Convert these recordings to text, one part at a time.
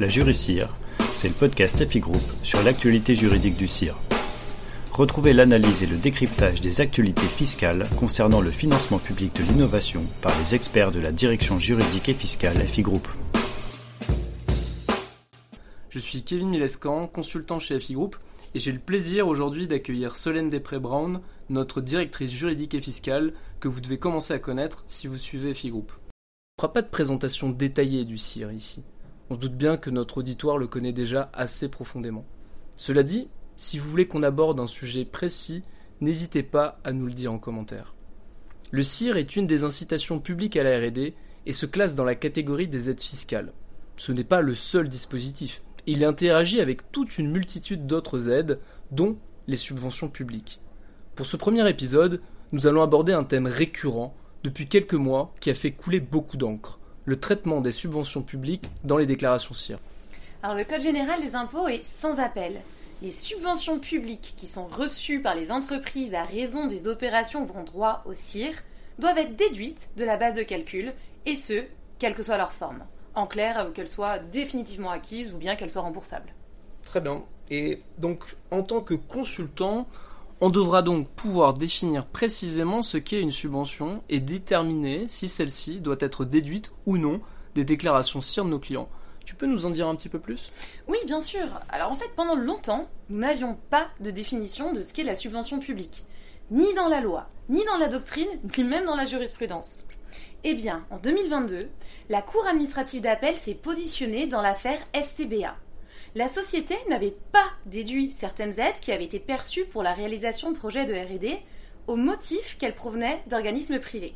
La Jury c'est le podcast FI Group sur l'actualité juridique du CIR. Retrouvez l'analyse et le décryptage des actualités fiscales concernant le financement public de l'innovation par les experts de la direction juridique et fiscale FI Group. Je suis Kevin Milescan, consultant chez FI Group, et j'ai le plaisir aujourd'hui d'accueillir Solène Després-Brown, notre directrice juridique et fiscale, que vous devez commencer à connaître si vous suivez FI Group. On ne fera pas de présentation détaillée du CIR ici. On se doute bien que notre auditoire le connaît déjà assez profondément. Cela dit, si vous voulez qu'on aborde un sujet précis, n'hésitez pas à nous le dire en commentaire. Le CIR est une des incitations publiques à la RD et se classe dans la catégorie des aides fiscales. Ce n'est pas le seul dispositif. Il interagit avec toute une multitude d'autres aides, dont les subventions publiques. Pour ce premier épisode, nous allons aborder un thème récurrent depuis quelques mois qui a fait couler beaucoup d'encre le traitement des subventions publiques dans les déclarations CIR. Alors le Code général des impôts est sans appel. Les subventions publiques qui sont reçues par les entreprises à raison des opérations ouvrant droit au CIR doivent être déduites de la base de calcul, et ce, quelle que soit leur forme. En clair, qu'elles soient définitivement acquises ou bien qu'elles soient remboursables. Très bien. Et donc, en tant que consultant, on devra donc pouvoir définir précisément ce qu'est une subvention et déterminer si celle-ci doit être déduite ou non des déclarations CIR de nos clients. Tu peux nous en dire un petit peu plus? Oui, bien sûr. Alors en fait, pendant longtemps, nous n'avions pas de définition de ce qu'est la subvention publique. Ni dans la loi, ni dans la doctrine, ni même dans la jurisprudence. Eh bien, en 2022, la Cour administrative d'appel s'est positionnée dans l'affaire FCBA la société n'avait pas déduit certaines aides qui avaient été perçues pour la réalisation de projets de RD au motif qu'elles provenaient d'organismes privés.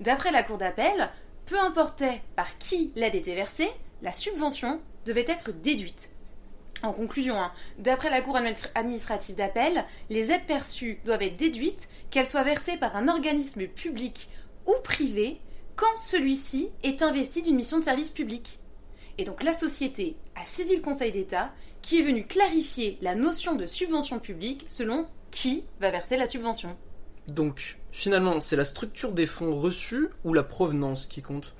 D'après la Cour d'appel, peu importait par qui l'aide était versée, la subvention devait être déduite. En conclusion, hein, d'après la Cour administrative d'appel, les aides perçues doivent être déduites, qu'elles soient versées par un organisme public ou privé, quand celui-ci est investi d'une mission de service public. Et donc la société a saisi le Conseil d'État qui est venu clarifier la notion de subvention publique selon qui va verser la subvention. Donc finalement, c'est la structure des fonds reçus ou la provenance qui compte?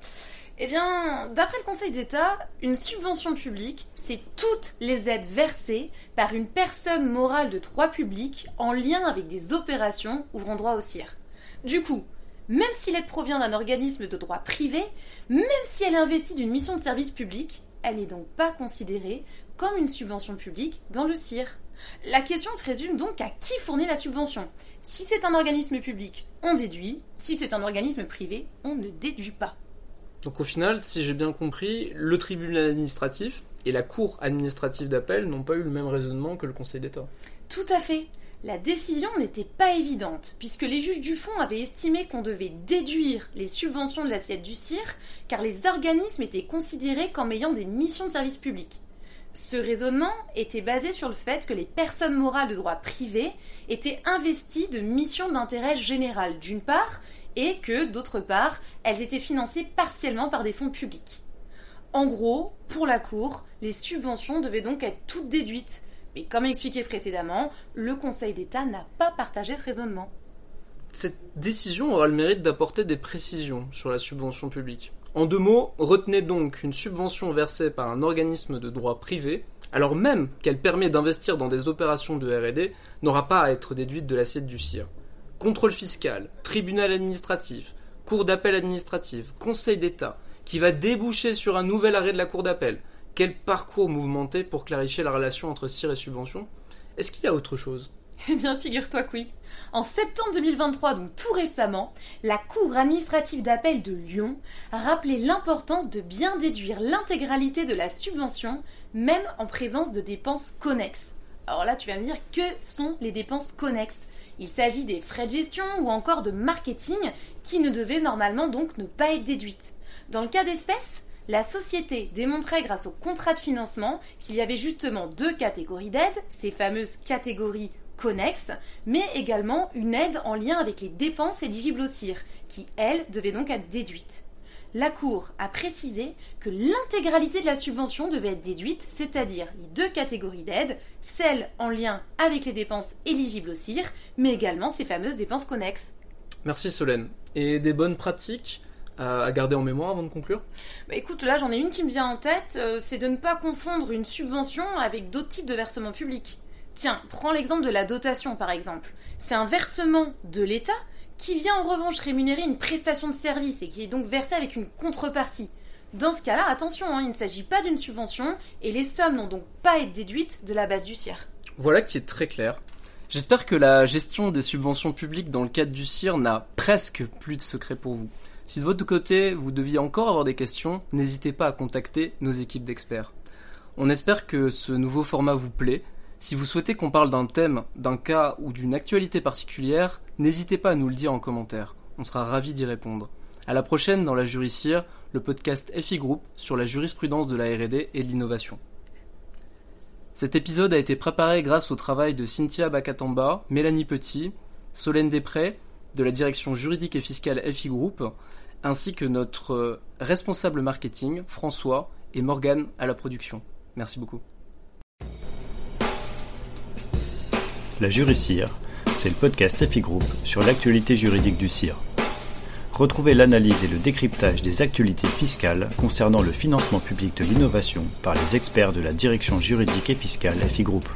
Eh bien, d'après le Conseil d'État, une subvention publique, c'est toutes les aides versées par une personne morale de droit public en lien avec des opérations ouvrant droit au CIR. Du coup, même si l'aide provient d'un organisme de droit privé, même si elle est investie d'une mission de service public, elle n'est donc pas considérée comme une subvention publique dans le CIR. La question se résume donc à qui fournit la subvention. Si c'est un organisme public, on déduit. Si c'est un organisme privé, on ne déduit pas. Donc au final, si j'ai bien compris, le tribunal administratif et la cour administrative d'appel n'ont pas eu le même raisonnement que le Conseil d'État. Tout à fait. La décision n'était pas évidente, puisque les juges du fond avaient estimé qu'on devait déduire les subventions de l'assiette du CIR, car les organismes étaient considérés comme ayant des missions de service public. Ce raisonnement était basé sur le fait que les personnes morales de droit privé étaient investies de missions d'intérêt général d'une part, et que d'autre part, elles étaient financées partiellement par des fonds publics. En gros, pour la Cour, les subventions devaient donc être toutes déduites, mais comme expliqué précédemment, le Conseil d'État n'a pas partagé ce raisonnement. Cette décision aura le mérite d'apporter des précisions sur la subvention publique. En deux mots, retenez donc qu'une subvention versée par un organisme de droit privé, alors même qu'elle permet d'investir dans des opérations de RD, n'aura pas à être déduite de l'assiette du CIR. Contrôle fiscal, tribunal administratif, cour d'appel administrative, conseil d'État, qui va déboucher sur un nouvel arrêt de la cour d'appel, quel parcours mouvementé pour clarifier la relation entre CIR et subvention Est-ce qu'il y a autre chose? Eh bien, figure-toi que oui. En septembre 2023, donc tout récemment, la Cour administrative d'appel de Lyon a rappelé l'importance de bien déduire l'intégralité de la subvention, même en présence de dépenses connexes. Alors là, tu vas me dire que sont les dépenses connexes? Il s'agit des frais de gestion ou encore de marketing qui ne devaient normalement donc ne pas être déduites. Dans le cas d'espèce, la société démontrait grâce au contrat de financement qu'il y avait justement deux catégories d'aides, ces fameuses catégories connexes, mais également une aide en lien avec les dépenses éligibles au CIR, qui, elles, devaient donc être déduites. La Cour a précisé que l'intégralité de la subvention devait être déduite, c'est-à-dire les deux catégories d'aides, celles en lien avec les dépenses éligibles au CIR, mais également ces fameuses dépenses connexes. Merci Solène. Et des bonnes pratiques? À garder en mémoire avant de conclure bah Écoute, là j'en ai une qui me vient en tête, euh, c'est de ne pas confondre une subvention avec d'autres types de versements publics. Tiens, prends l'exemple de la dotation par exemple. C'est un versement de l'État qui vient en revanche rémunérer une prestation de service et qui est donc versé avec une contrepartie. Dans ce cas-là, attention, hein, il ne s'agit pas d'une subvention et les sommes n'ont donc pas été déduites de la base du CIR. Voilà qui est très clair. J'espère que la gestion des subventions publiques dans le cadre du CIR n'a presque plus de secret pour vous. Si de votre côté vous deviez encore avoir des questions, n'hésitez pas à contacter nos équipes d'experts. On espère que ce nouveau format vous plaît. Si vous souhaitez qu'on parle d'un thème, d'un cas ou d'une actualité particulière, n'hésitez pas à nous le dire en commentaire. On sera ravis d'y répondre. À la prochaine dans la Jury CIR, le podcast FI Group sur la jurisprudence de la R&D et de l'innovation. Cet épisode a été préparé grâce au travail de Cynthia Bakatamba, Mélanie Petit, Solène Després, de la direction juridique et fiscale FI Group, ainsi que notre responsable marketing, François, et Morgane à la production. Merci beaucoup. La Jury CIR, c'est le podcast FI Group sur l'actualité juridique du CIR. Retrouvez l'analyse et le décryptage des actualités fiscales concernant le financement public de l'innovation par les experts de la direction juridique et fiscale FI Group.